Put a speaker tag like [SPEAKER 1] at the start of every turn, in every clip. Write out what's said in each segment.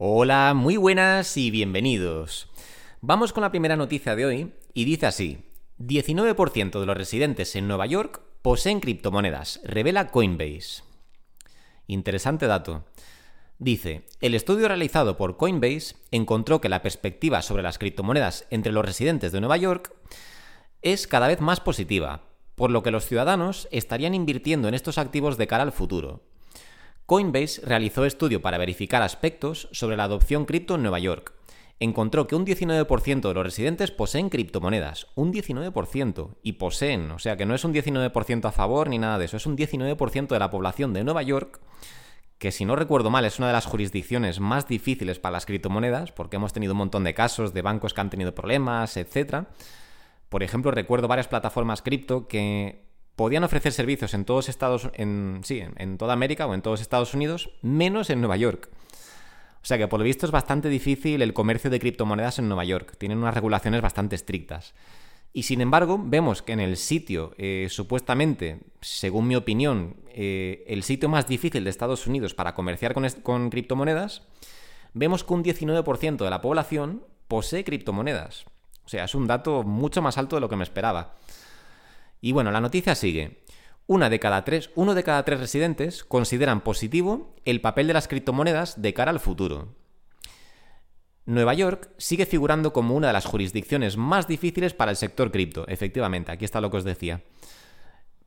[SPEAKER 1] Hola, muy buenas y bienvenidos. Vamos con la primera noticia de hoy y dice así. 19% de los residentes en Nueva York poseen criptomonedas, revela Coinbase. Interesante dato. Dice, el estudio realizado por Coinbase encontró que la perspectiva sobre las criptomonedas entre los residentes de Nueva York es cada vez más positiva, por lo que los ciudadanos estarían invirtiendo en estos activos de cara al futuro. Coinbase realizó estudio para verificar aspectos sobre la adopción cripto en Nueva York. Encontró que un 19% de los residentes poseen criptomonedas. Un 19%. Y poseen. O sea que no es un 19% a favor ni nada de eso. Es un 19% de la población de Nueva York que si no recuerdo mal es una de las jurisdicciones más difíciles para las criptomonedas, porque hemos tenido un montón de casos de bancos que han tenido problemas, etc. Por ejemplo, recuerdo varias plataformas cripto que podían ofrecer servicios en todos Estados, en, sí, en toda América o en todos Estados Unidos, menos en Nueva York. O sea que por lo visto es bastante difícil el comercio de criptomonedas en Nueva York. Tienen unas regulaciones bastante estrictas. Y sin embargo, vemos que en el sitio, eh, supuestamente, según mi opinión, eh, el sitio más difícil de Estados Unidos para comerciar con, con criptomonedas, vemos que un 19% de la población posee criptomonedas. O sea, es un dato mucho más alto de lo que me esperaba. Y bueno, la noticia sigue. Una de cada tres, uno de cada tres residentes consideran positivo el papel de las criptomonedas de cara al futuro. Nueva York sigue figurando como una de las jurisdicciones más difíciles para el sector cripto. Efectivamente, aquí está lo que os decía.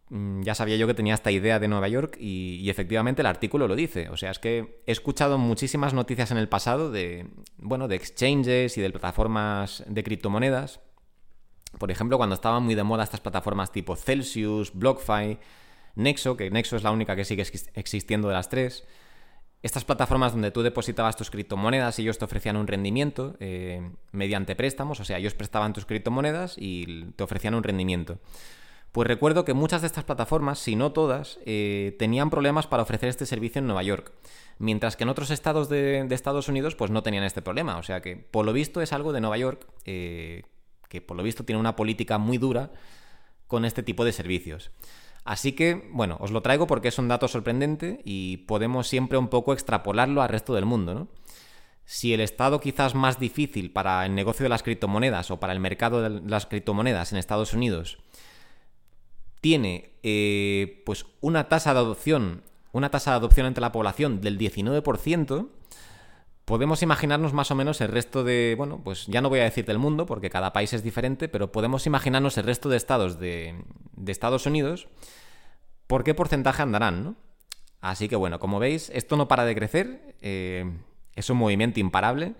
[SPEAKER 1] Mm, ya sabía yo que tenía esta idea de Nueva York y, efectivamente el artículo lo dice. O sea, es que he escuchado muchísimas noticias en el pasado de, bueno, de exchanges y de plataformas de criptomonedas por ejemplo, cuando estaban muy de moda estas plataformas tipo Celsius, BlockFi, Nexo, que Nexo es la única que sigue existiendo de las tres. Estas plataformas donde tú depositabas tus criptomonedas y ellos te ofrecían un rendimiento eh, mediante préstamos, o sea, ellos prestaban tus criptomonedas y te ofrecían un rendimiento. Pues recuerdo que muchas de estas plataformas, si no todas, eh, tenían problemas para ofrecer este servicio en Nueva York, mientras que en otros estados de, Estados Unidos pues no tenían este problema. O sea que, por lo visto, es algo de Nueva York eh, que por lo visto tiene una política muy dura con este tipo de servicios. Así que, bueno, os lo traigo porque es un dato sorprendente y podemos siempre un poco extrapolarlo al resto del mundo, ¿no? Si el estado quizás más difícil para el negocio de las criptomonedas o para el mercado de las criptomonedas en Estados Unidos tiene eh, pues una tasa de adopción, una tasa de adopción entre la población del 19%, podemos imaginarnos más o menos el resto de, bueno, pues ya no voy a decir del mundo, porque cada país es diferente, pero podemos imaginarnos el resto de estados de, Estados Unidos, por qué porcentaje andarán, ¿no? Así que bueno, como veis, esto no para de crecer, eh, es un movimiento imparable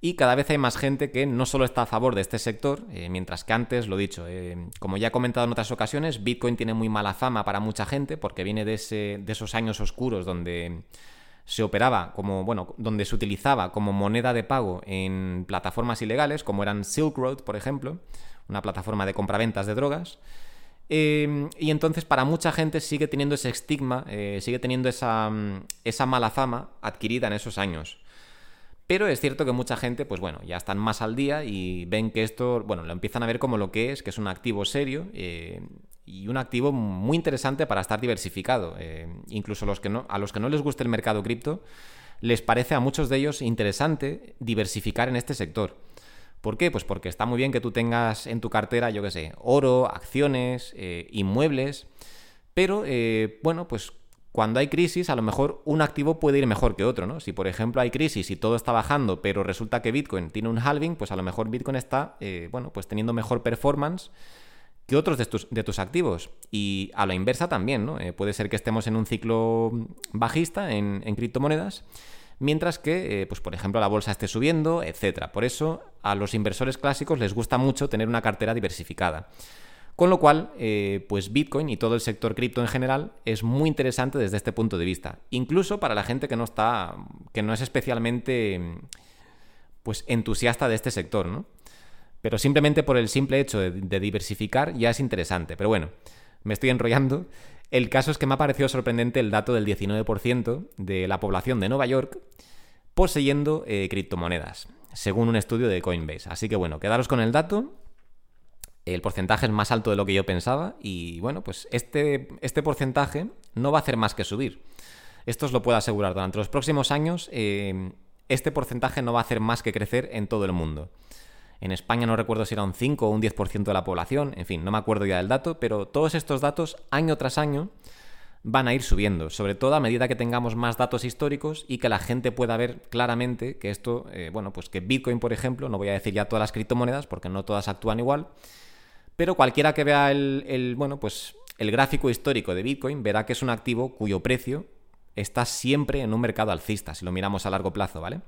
[SPEAKER 1] y cada vez hay más gente que no solo está a favor de este sector, eh, mientras que antes, lo dicho, eh, como ya he comentado en otras ocasiones, Bitcoin tiene muy mala fama para mucha gente porque viene de, ese, de esos años oscuros donde se operaba como, bueno, donde se utilizaba como moneda de pago en plataformas ilegales, como eran Silk Road, por ejemplo, una plataforma de compraventas de drogas. Em, y entonces para mucha gente sigue teniendo ese estigma, eh, sigue teniendo esa, mm, esa mala fama adquirida en esos años. Pero es cierto que mucha gente, pues bueno, ya están más al día y ven que esto, bueno, lo empiezan a ver como lo que es, que es un activo serio eh, y un activo muy interesante para estar diversificado. Eh, incluso los que no, a los que no les guste el mercado cripto, les parece a muchos de ellos interesante diversificar en este sector. ¿Por qué? Pues porque está muy bien que tú tengas en tu cartera, yo qué sé, oro, acciones, eh, inmuebles, pero bueno, pues cuando hay crisis, a lo mejor un activo puede ir mejor que otro, ¿no? Si por ejemplo hay crisis y todo está bajando, pero resulta que Bitcoin tiene un halving, pues a lo mejor Bitcoin está, eh, bueno, pues teniendo mejor performance que otros de tus, activos. Y a la inversa también, ¿no? Eh, puede ser que estemos en un ciclo bajista en, criptomonedas, mientras que, eh, pues por ejemplo, la bolsa esté subiendo, etc. Por eso a los inversores clásicos les gusta mucho tener una cartera diversificada. Con lo cual, eh, pues Bitcoin y todo el sector cripto en general es muy interesante desde este punto de vista. Incluso para la gente que no está, que no es especialmente pues entusiasta de este sector, ¿no? Pero simplemente por el simple hecho de, diversificar ya es interesante. Pero bueno, me estoy enrollando. El caso es que me ha parecido sorprendente el dato del 19% de la población de Nueva York poseyendo eh, criptomonedas, según un estudio de Coinbase. Así que bueno, quedaros con el dato el porcentaje es más alto de lo que yo pensaba y bueno, pues este, este porcentaje no va a hacer más que subir. Esto os lo puedo asegurar. Durante los próximos años, eh, este porcentaje no va a hacer más que crecer en todo el mundo. En España no recuerdo si era un 5 o un 10% de la población, en fin, no me acuerdo ya del dato, pero todos estos datos, año tras año, van a ir subiendo, sobre todo a medida que tengamos más datos históricos y que la gente pueda ver claramente que esto, eh, bueno, pues que Bitcoin, por ejemplo, no voy a decir ya todas las criptomonedas porque no todas actúan igual, pero cualquiera que vea el, bueno, pues el gráfico histórico de Bitcoin verá que es un activo cuyo precio está siempre en un mercado alcista, si lo miramos a largo plazo, ¿vale?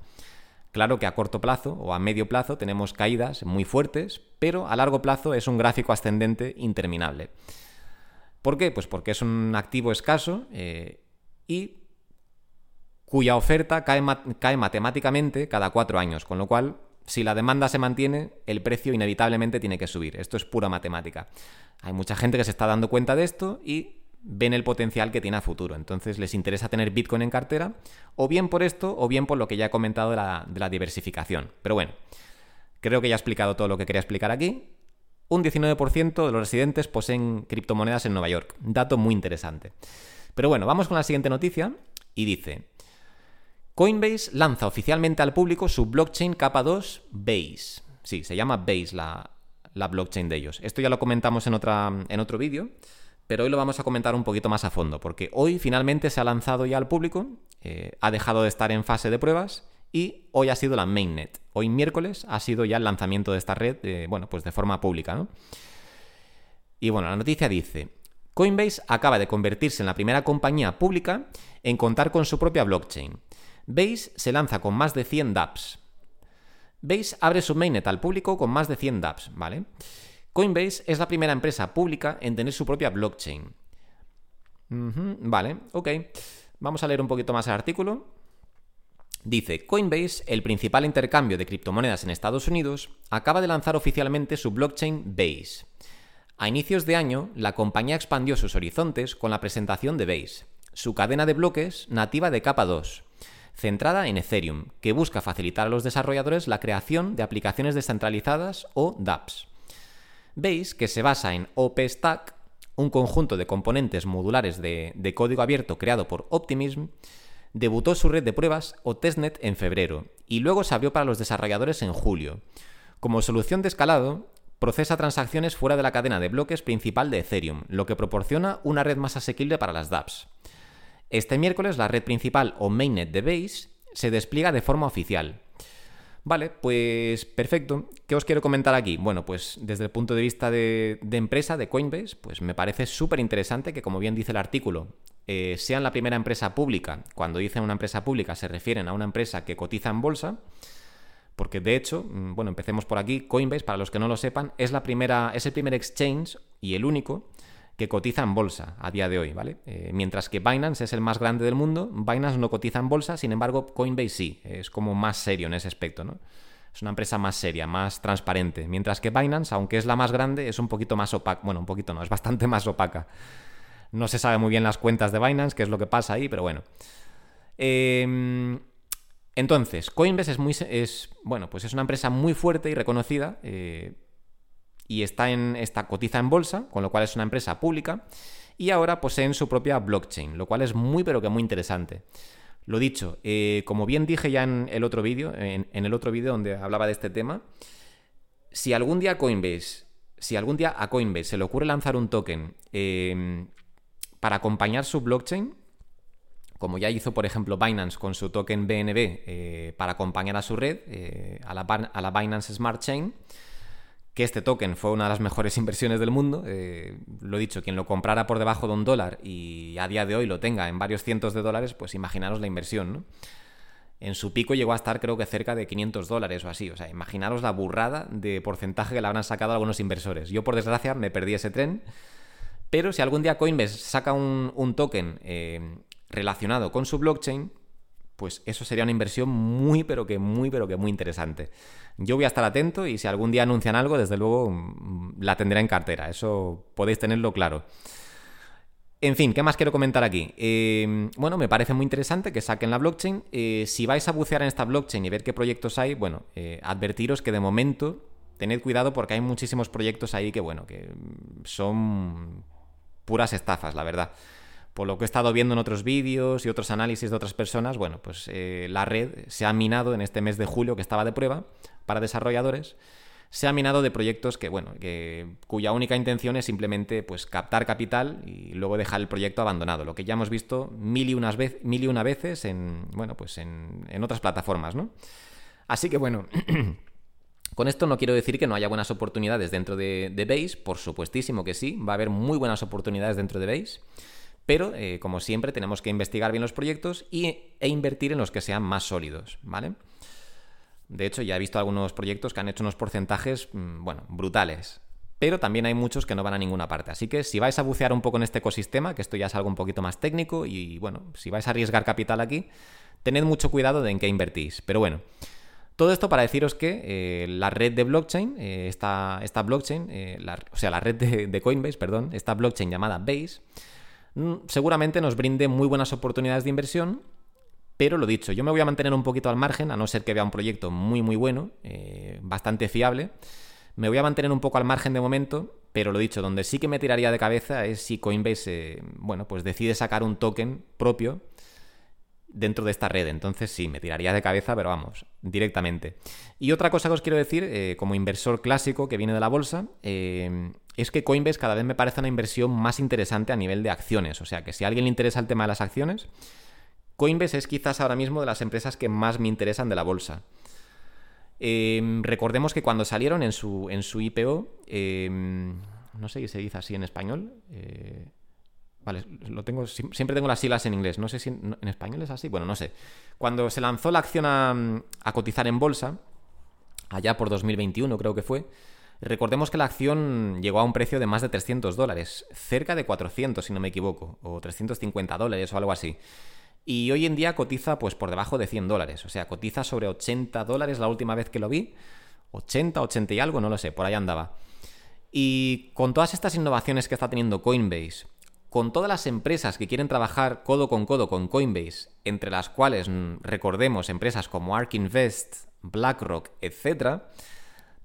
[SPEAKER 1] Claro que a corto plazo o a medio plazo tenemos caídas muy fuertes, pero a largo plazo es un gráfico ascendente interminable. ¿Por qué? Pues porque es un activo escaso eh, y cuya oferta cae, cae matemáticamente cada cuatro años, con lo cual si la demanda se mantiene, el precio inevitablemente tiene que subir. Esto es pura matemática. Hay mucha gente que se está dando cuenta de esto y ven el potencial que tiene a futuro. Entonces les interesa tener Bitcoin en cartera, o bien por esto, o bien por lo que ya he comentado de la, diversificación. Pero bueno, creo que ya he explicado todo lo que quería explicar aquí. Un 19% de los residentes poseen criptomonedas en Nueva York. Dato muy interesante. Pero bueno, vamos con la siguiente noticia y dice, Coinbase lanza oficialmente al público su blockchain capa 2 Base. Sí, se llama Base la, blockchain de ellos. Esto ya lo comentamos en, en otro vídeo pero hoy lo vamos a comentar un poquito más a fondo, porque hoy finalmente se ha lanzado ya al público, eh, ha dejado de estar en fase de pruebas y hoy ha sido la mainnet. Hoy miércoles ha sido ya el lanzamiento de esta red, eh, bueno, pues de forma pública, ¿no? Y bueno, la noticia dice, Coinbase acaba de convertirse en la primera compañía pública en contar con su propia blockchain. Base se lanza con más de 100 dApps. Base abre su mainnet al público con más de 100 dApps, ¿vale? Coinbase es la primera empresa pública en tener su propia blockchain. vale, ok. Vamos a leer un poquito más el artículo. Dice, Coinbase, el principal intercambio de criptomonedas en Estados Unidos, acaba de lanzar oficialmente su blockchain Base. A inicios de año, la compañía expandió sus horizontes con la presentación de Base, su cadena de bloques nativa de capa 2, centrada en Ethereum, que busca facilitar a los desarrolladores la creación de aplicaciones descentralizadas o dApps. Veis que se basa en OPStack, un conjunto de componentes modulares de, código abierto creado por Optimism, debutó su red de pruebas o testnet en febrero y luego se abrió para los desarrolladores en julio. Como solución de escalado, procesa transacciones fuera de la cadena de bloques principal de Ethereum, lo que proporciona una red más asequible para las dApps. Este miércoles la red principal o mainnet de Base se despliega de forma oficial. Vale, pues perfecto. ¿Qué os quiero comentar aquí? Bueno, pues desde el punto de vista de, empresa, de Coinbase, pues me parece súper interesante que, como bien dice el artículo, eh, sean la primera empresa pública. Cuando dicen una empresa pública se refieren a una empresa que cotiza en bolsa. Porque de hecho, mm, bueno, empecemos por aquí. Coinbase, para los que no lo sepan, es la primera, es el primer exchange y el único que cotiza en bolsa a día de hoy, ¿vale? Eh, mientras que Binance es el más grande del mundo, Binance no cotiza en bolsa, sin embargo, Coinbase sí, es como más serio en ese aspecto, ¿no? Es una empresa más seria, más transparente, mientras que Binance, aunque es la más grande, es un poquito más opaca, bueno, un poquito no, es bastante más opaca. No se sabe muy bien las cuentas de Binance, qué es lo que pasa ahí, pero bueno. Em, entonces, Coinbase es muy, es, bueno, pues es una empresa muy fuerte y reconocida. Eh, y está en esta cotiza en bolsa, con lo cual es una empresa pública y ahora poseen su propia blockchain, lo cual es muy pero que muy interesante. Lo dicho, eh, como bien dije ya en el otro vídeo, en, el otro vídeo donde hablaba de este tema, si algún día Coinbase, si algún día a Coinbase se le ocurre lanzar un token em, para acompañar su blockchain, como ya hizo por ejemplo Binance con su token BNB eh, para acompañar a su red, eh, a, la, a la Binance Smart Chain, que este token fue una de las mejores inversiones del mundo. Eh, lo he dicho, quien lo comprara por debajo de un dólar y a día de hoy lo tenga en varios cientos de dólares, pues imaginaros la inversión. En su pico llegó a estar creo que cerca de 500 dólares o así. O sea, imaginaros la burrada de porcentaje que le habrán sacado algunos inversores. Yo por desgracia me perdí ese tren. Pero si algún día Coinbase saca un, token eh, relacionado con su blockchain, pues eso sería una inversión muy, pero que muy, pero que muy interesante. Yo voy a estar atento y si algún día anuncian algo, desde luego mm, la tendré en cartera. Eso podéis tenerlo claro. En fin, ¿qué más quiero comentar aquí? Eh, bueno, me parece muy interesante que saquen la blockchain. Eh, si vais a bucear en esta blockchain y ver qué proyectos hay, bueno, eh, advertiros que de momento tened cuidado porque hay muchísimos proyectos ahí que, bueno, que son puras estafas, la verdad. por lo que he estado viendo en otros vídeos y otros análisis de otras personas, bueno, pues la red se ha minado en este mes de julio que estaba de prueba para desarrolladores, se ha minado de proyectos que, bueno, que, cuya única intención es simplemente pues, captar capital y luego dejar el proyecto abandonado, lo que ya hemos visto mil y, unas mil y una veces en, bueno, pues en, en otras plataformas, ¿no? Así que bueno, Con esto no quiero decir que no haya buenas oportunidades dentro de, Base, por supuestísimo que sí, va a haber muy buenas oportunidades dentro de Base, pero eh, como siempre tenemos que investigar bien los proyectos y, e invertir en los que sean más sólidos, ¿vale? De hecho, ya he visto algunos proyectos que han hecho unos porcentajes, mm, bueno, brutales. Pero también hay muchos que no van a ninguna parte. Así que si vais a bucear un poco en este ecosistema, que esto ya es algo un poquito más técnico, y bueno, si vais a arriesgar capital aquí, tened mucho cuidado de en qué invertís. Pero bueno, todo esto para deciros que eh, la red de blockchain, eh, esta, blockchain, eh, o sea, la red de, Coinbase, perdón, esta blockchain llamada Base, mm, seguramente nos brinde muy buenas oportunidades de inversión, pero lo dicho, yo me voy a mantener un poquito al margen, a no ser que vea un proyecto muy, muy bueno, bastante fiable. Me voy a mantener un poco al margen de momento, pero lo dicho, donde sí que me tiraría de cabeza es si Coinbase, bueno, pues decide sacar un token propio dentro de esta red. Entonces sí, me tiraría de cabeza, pero vamos, directamente. Y otra cosa que os quiero decir, eh, como inversor clásico que viene de la bolsa, eh, es que Coinbase cada vez me parece una inversión más interesante a nivel de acciones. O sea que si a alguien le interesa el tema de las acciones, Coinbase es quizás ahora mismo de las empresas que más me interesan de la bolsa. Eh, recordemos que cuando salieron en su, en su IPO, no sé si se dice así en español, Vale, lo tengo, siempre tengo las siglas en inglés. No sé si en, español es así. Bueno, no sé. Cuando se lanzó la acción a, cotizar en bolsa, allá por 2021 creo que fue, recordemos que la acción llegó a un precio de más de 300 dólares, cerca de 400 si no me equivoco, o 350 dólares o algo así. Y hoy en día cotiza pues por debajo de 100 dólares, o sea, cotiza sobre 80 dólares la última vez que lo vi, 80, 80 y algo, no lo sé, por ahí andaba. Y con todas estas innovaciones que está teniendo Coinbase, con todas las empresas que quieren trabajar codo con codo con Coinbase, entre las cuales mm, recordemos empresas como ARK Invest, BlackRock, etc.,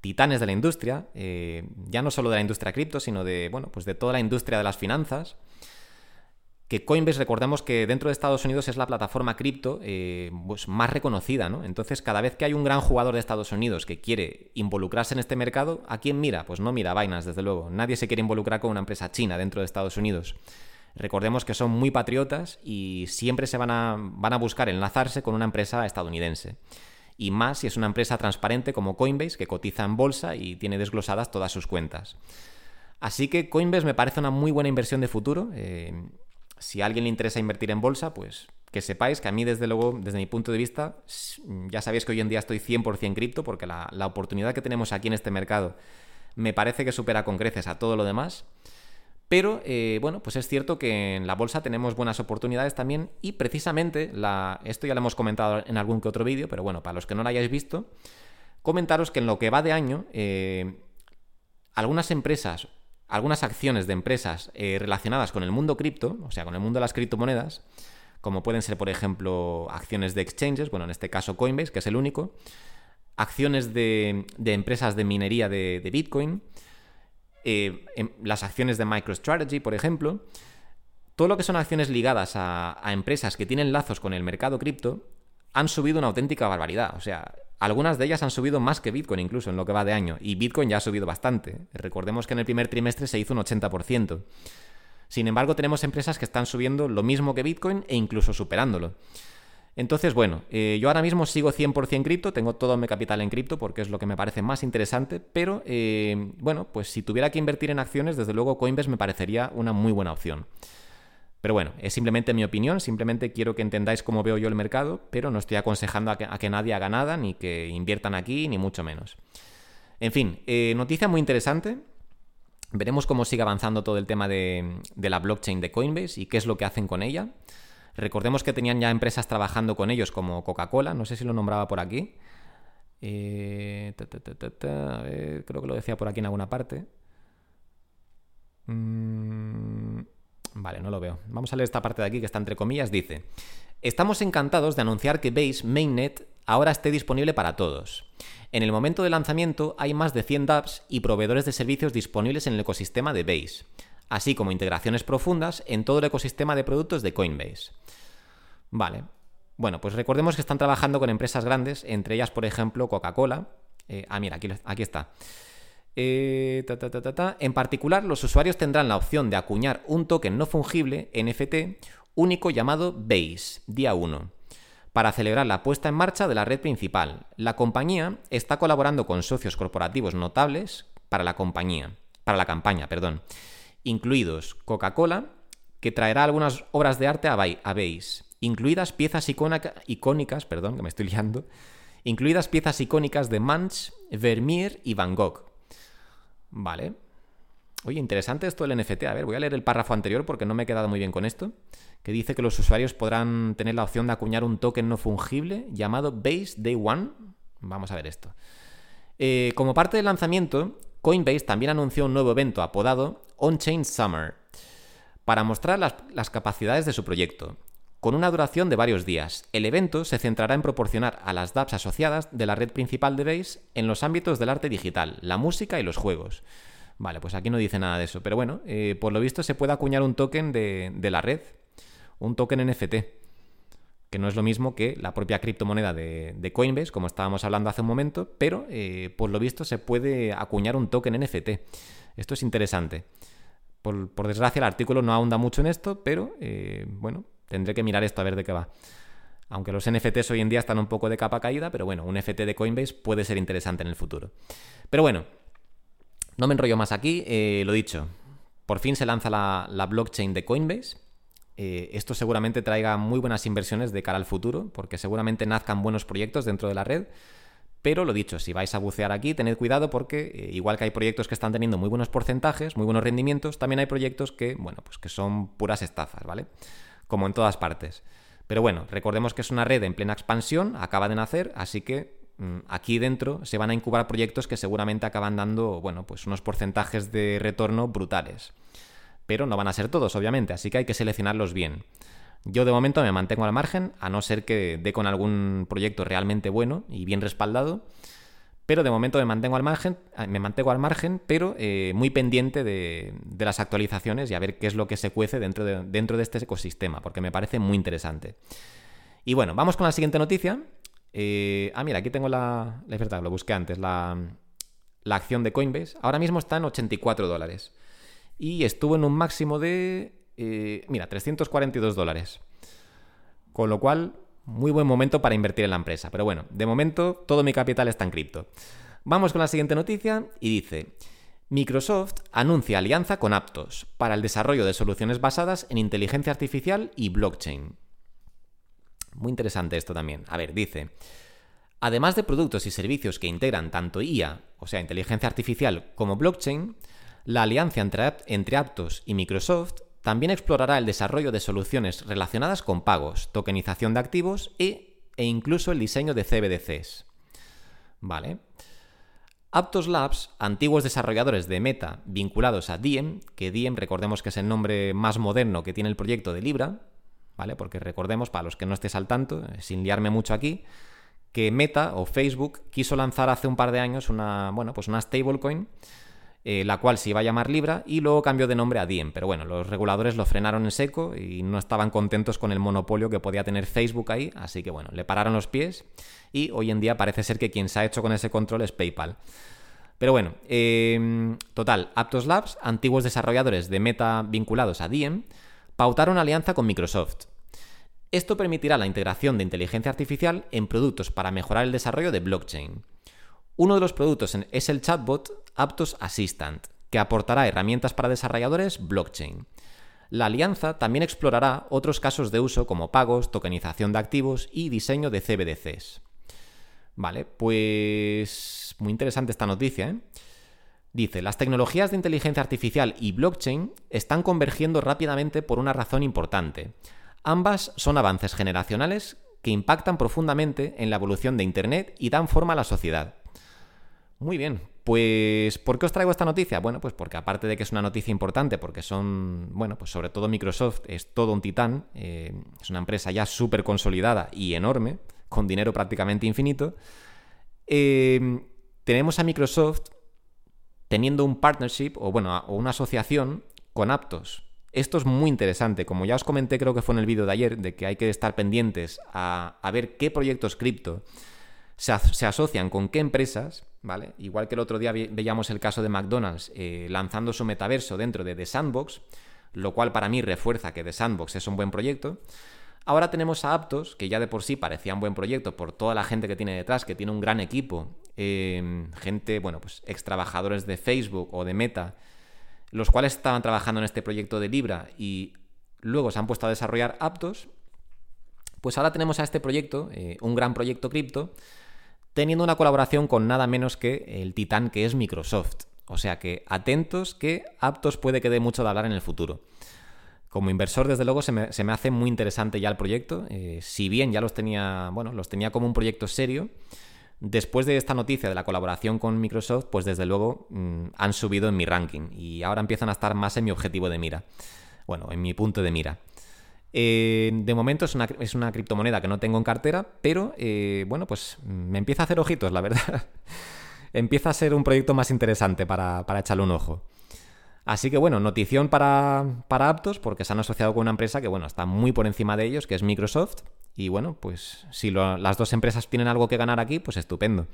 [SPEAKER 1] titanes de la industria, eh, ya no solo de la industria cripto, sino de, bueno, pues de toda la industria de las finanzas, que Coinbase recordemos que dentro de Estados Unidos es la plataforma cripto eh, pues más reconocida, ¿no? Entonces, cada vez que hay un gran jugador de Estados Unidos que quiere involucrarse en este mercado, ¿a quién mira? Pues no mira vainas, desde luego. Nadie se quiere involucrar con una empresa china dentro de Estados Unidos. Recordemos que son muy patriotas y siempre se van a, van a buscar enlazarse con una empresa estadounidense. Y más si es una empresa transparente como Coinbase, que cotiza en bolsa y tiene desglosadas todas sus cuentas. Así que Coinbase me parece una muy buena inversión de futuro. Eh, si a alguien le interesa invertir en bolsa, pues que sepáis que a mí, desde luego, desde mi punto de vista, ya sabéis que hoy en día estoy 100% cripto porque la, oportunidad que tenemos aquí en este mercado me parece que supera con creces a todo lo demás. Pero, eh, bueno, pues es cierto que en la bolsa tenemos buenas oportunidades también y precisamente, la, esto ya lo hemos comentado en algún que otro vídeo, pero bueno, para los que no lo hayáis visto, comentaros que en lo que va de año, eh, algunas empresas algunas acciones de empresas eh, relacionadas con el mundo cripto, o sea, con el mundo de las criptomonedas, como pueden ser, por ejemplo, acciones de exchanges, bueno, en este caso Coinbase, que es el único, acciones de, empresas de minería de, Bitcoin, eh, em, las acciones de MicroStrategy, por ejemplo, todo lo que son acciones ligadas a, a empresas que tienen lazos con el mercado cripto han subido una auténtica barbaridad. O sea, algunas de ellas han subido más que Bitcoin incluso en lo que va de año, y Bitcoin ya ha subido bastante. Recordemos que en el primer trimestre se hizo un 80%. Sin embargo, tenemos empresas que están subiendo lo mismo que Bitcoin e incluso superándolo. Entonces, bueno, eh, yo ahora mismo sigo 100% cripto, tengo todo mi capital en cripto porque es lo que me parece más interesante, pero eh, bueno, pues si tuviera que invertir en acciones, desde luego Coinbase me parecería una muy buena opción. Pero bueno, es simplemente mi opinión, simplemente quiero que entendáis cómo veo yo el mercado, pero no estoy aconsejando a que, nadie haga nada, ni que inviertan aquí, ni mucho menos. En fin, eh, noticia muy interesante. Veremos cómo sigue avanzando todo el tema de, la blockchain de Coinbase y qué es lo que hacen con ella. Recordemos que tenían ya empresas trabajando con ellos como Coca-Cola, no sé si lo nombraba por aquí. Eh, creo que lo decía por aquí en alguna parte. Mm, Vale, no lo veo. Vamos a leer esta parte de aquí que está entre comillas. Dice, estamos encantados de anunciar que Base Mainnet ahora esté disponible para todos. En el momento de lanzamiento hay más de 100 dApps y proveedores de servicios disponibles en el ecosistema de Base. así como integraciones profundas en todo el ecosistema de productos de Coinbase. Vale. Bueno, pues recordemos que están trabajando con empresas grandes, entre ellas, por ejemplo, Coca-Cola. Eh, ah, mira, aquí, aquí está. Eh, en particular, los usuarios tendrán la opción de acuñar un token no fungible, NFT, único llamado Base, día 1, para celebrar la puesta en marcha de la red principal. La compañía está colaborando con socios corporativos notables para la compañía, para la campaña, perdón, incluidos Coca-Cola, que traerá algunas obras de arte a Base, incluidas piezas icónicas, perdón, que me estoy liando, incluidas piezas icónicas de Munch, Vermeer y Van Gogh, Vale. Oye, interesante esto del NFT. A ver, voy a leer el párrafo anterior porque no me he quedado muy bien con esto. Que dice que los usuarios podrán tener la opción de acuñar un token no fungible llamado Base Day One. Vamos a ver esto. Eh, como parte del lanzamiento, Coinbase también anunció un nuevo evento apodado On-Chain Summer para mostrar las, las capacidades de su proyecto. Con una duración de varios días, el evento se centrará en proporcionar a las dApps asociadas de la red principal de Base en los ámbitos del arte digital, la música y los juegos. Vale, pues aquí no dice nada de eso, pero bueno, eh, por lo visto se puede acuñar un token de, la red, un token NFT, que no es lo mismo que la propia criptomoneda de, Coinbase, como estábamos hablando hace un momento, pero eh, por lo visto se puede acuñar un token NFT. Esto es interesante. Por, desgracia el artículo no ahonda mucho en esto, pero eh, bueno, Tendré que mirar esto a ver de qué va. Aunque los NFTs hoy en día están un poco de capa caída, pero bueno, un NFT de Coinbase puede ser interesante en el futuro. Pero bueno, no me enrollo más aquí, eh, lo dicho. Por fin se lanza la, blockchain de Coinbase. Eh, esto seguramente traiga muy buenas inversiones de cara al futuro, porque seguramente nazcan buenos proyectos dentro de la red. Pero lo dicho, si vais a bucear aquí, tened cuidado porque eh, igual que hay proyectos que están teniendo muy buenos porcentajes, muy buenos rendimientos, también hay proyectos que, bueno, pues que son puras estafas, ¿vale? Como en todas partes. Pero bueno, recordemos que es una red en plena expansión, acaba de nacer, así que mm, aquí dentro se van a incubar proyectos que seguramente acaban dando, bueno, pues unos porcentajes de retorno brutales. Pero no van a ser todos, obviamente, así que hay que seleccionarlos bien. Yo de momento me mantengo al margen, a no ser que dé con algún proyecto realmente bueno y bien respaldado. Pero de momento me mantengo al margen, ah, me mantengo al margen pero eh, muy pendiente de, las actualizaciones y a ver qué es lo que se cuece dentro de, este ecosistema, porque me parece muy interesante. Y bueno, vamos con la siguiente noticia. Eh, ah, mira, aquí tengo la. Es verdad, lo busqué antes. La, la acción de Coinbase. Ahora mismo está en 84 dólares. Y estuvo en un máximo de. Eh, mira, 342 dólares. Con lo cual, muy buen momento para invertir en la empresa. Pero bueno, de momento todo mi capital está en cripto. Vamos con la siguiente noticia y dice, Microsoft anuncia alianza con Aptos para el desarrollo de soluciones basadas en inteligencia artificial y blockchain. Muy interesante esto también. A ver, dice, además de productos y servicios que integran tanto IA, o sea, inteligencia artificial, como blockchain, la alianza entre, entre Aptos y Microsoft también explorará el desarrollo de soluciones relacionadas con pagos, tokenización de activos e, incluso el diseño de CBDCs. Vale. Aptos Labs, antiguos desarrolladores de Meta vinculados a Diem, que Diem recordemos que es el nombre más moderno que tiene el proyecto de Libra, ¿vale? Porque recordemos, para los que no estéis al tanto, eh, sin liarme mucho aquí, que Meta o Facebook quiso lanzar hace un par de años una, bueno, pues una stablecoin eh, la cual se iba a llamar Libra y luego cambió de nombre a Diem. Pero bueno, los reguladores lo frenaron en seco y no estaban contentos con el monopolio que podía tener Facebook ahí, así que bueno, le pararon los pies y hoy en día parece ser que quien se ha hecho con ese control es PayPal. Pero bueno, em, total, Aptos Labs, antiguos desarrolladores de Meta vinculados a Diem, pautaron alianza con Microsoft. Esto permitirá la integración de inteligencia artificial en productos para mejorar el desarrollo de blockchain. Uno de los productos es el chatbot Aptos Assistant, que aportará herramientas para desarrolladores blockchain. La alianza también explorará otros casos de uso como pagos, tokenización de activos y diseño de CBDCs. Vale, pues muy interesante esta noticia. ¿eh? Dice, las tecnologías de inteligencia artificial y blockchain están convergiendo rápidamente por una razón importante. Ambas son avances generacionales que impactan profundamente en la evolución de Internet y dan forma a la sociedad. Muy bien, pues ¿por qué os traigo esta noticia? Bueno, pues porque aparte de que es una noticia importante, porque son, bueno, pues sobre todo Microsoft es todo un titán, eh, es una empresa ya súper consolidada y enorme, con dinero prácticamente infinito, eh, tenemos a Microsoft teniendo un partnership o bueno, o una asociación con Aptos. Esto es muy interesante. Como ya os comenté, creo que fue en el vídeo de ayer, de que hay que estar pendientes a, ver qué proyectos cripto se, asocian con qué empresas, ¿vale? Igual que el otro día veíamos el caso de McDonald's eh, lanzando su metaverso dentro de The Sandbox, lo cual para mí refuerza que The Sandbox es un buen proyecto. Ahora tenemos a Aptos, que ya de por sí parecía un buen proyecto por toda la gente que tiene detrás, que tiene un gran equipo, eh, gente, bueno, pues ex trabajadores de Facebook o de Meta, los cuales estaban trabajando en este proyecto de Libra y luego se han puesto a desarrollar Aptos, pues ahora tenemos a este proyecto, eh, un gran proyecto cripto, teniendo una colaboración con nada menos que el titán que es Microsoft. O sea que atentos que Aptos puede que dé mucho de hablar en el futuro. Como inversor, desde luego, se me, hace muy interesante ya el proyecto. Eh, si bien ya los tenía, bueno, los tenía como un proyecto serio, Después de esta noticia de la colaboración con Microsoft, pues desde luego mm, han subido en mi ranking y ahora empiezan a estar más en mi objetivo de mira. Bueno, en mi punto de mira. Eh, de momento es una, criptomoneda que no tengo en cartera, pero eh, bueno, pues me empieza a hacer ojitos, la verdad. empieza a ser un proyecto más interesante para, para echarle un ojo. Así que bueno, notición para, para Aptos porque se han asociado con una empresa que bueno, está muy por encima de ellos, que es Microsoft. Y bueno, pues si las dos empresas tienen algo que ganar aquí, pues estupendo.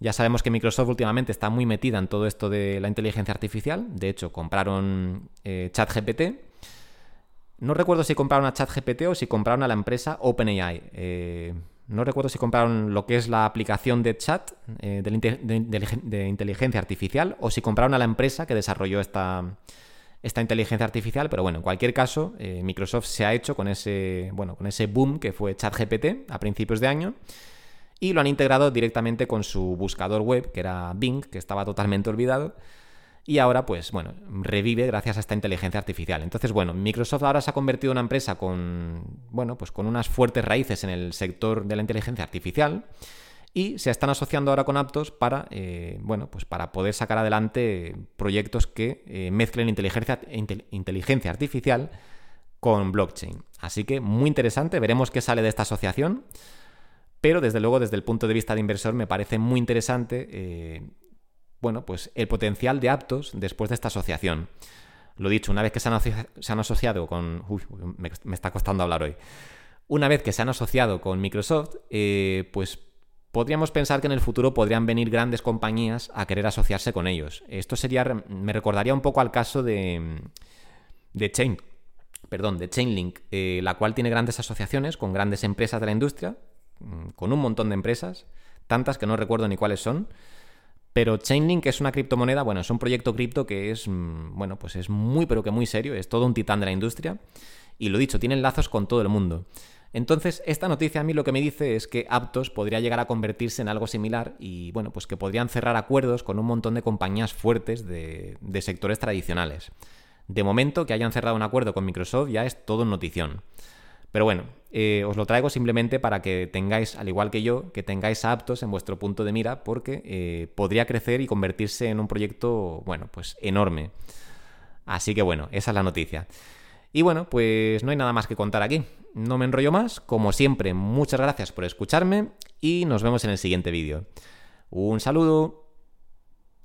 [SPEAKER 1] Ya sabemos que Microsoft últimamente está muy metida en todo esto de la inteligencia artificial. De hecho, compraron eh, ChatGPT. No recuerdo si compraron a ChatGPT o si compraron a la empresa OpenAI. Eh, no recuerdo si compraron lo que es la aplicación de chat eh, de, inteligencia artificial o si compraron a la empresa que desarrolló esta, esta inteligencia artificial, pero bueno, en cualquier caso, eh, Microsoft se ha hecho con ese, bueno, con ese boom que fue ChatGPT a principios de año y lo han integrado directamente con su buscador web, que era Bing, que estaba totalmente olvidado y ahora, pues bueno, revive gracias a esta inteligencia artificial. Entonces, bueno, Microsoft ahora se ha convertido en una empresa con, bueno, pues con unas fuertes raíces en el sector de la inteligencia artificial y se están asociando ahora con Aptos para, eh, bueno, pues para poder sacar adelante proyectos que eh, mezclen inteligencia, inteligencia artificial con blockchain. Así que muy interesante, veremos qué sale de esta asociación. Pero desde luego, desde el punto de vista de inversor, me parece muy interesante eh, bueno, pues el potencial de Aptos después de esta asociación. Lo dicho, una vez que se han, asociado con... Uy, me, está costando hablar hoy. Una vez que se han asociado con Microsoft, eh, pues podríamos pensar que en el futuro podrían venir grandes compañías a querer asociarse con ellos. Esto sería, me recordaría un poco al caso de, de Chain, perdón, de Chainlink, eh, la cual tiene grandes asociaciones con grandes empresas de la industria, mm, con un montón de empresas, tantas que no recuerdo ni cuáles son, pero Chainlink es una criptomoneda, bueno, es un proyecto cripto que es, mm, bueno, pues es muy pero que muy serio, es todo un titán de la industria y lo dicho, tienen lazos con todo el mundo. Entonces, esta noticia a mí lo que me dice es que Aptos podría llegar a convertirse en algo similar y, bueno, pues que podrían cerrar acuerdos con un montón de compañías fuertes de, de sectores tradicionales. De momento, que hayan cerrado un acuerdo con Microsoft ya es todo notición. Pero bueno, eh, os lo traigo simplemente para que tengáis, al igual que yo, que tengáis aptos en vuestro punto de mira, porque eh, podría crecer y convertirse en un proyecto, bueno, pues enorme. Así que bueno, esa es la noticia. Y bueno, pues no hay nada más que contar aquí. No me enrollo más. Como siempre, muchas gracias por escucharme y nos vemos en el siguiente vídeo. Un saludo.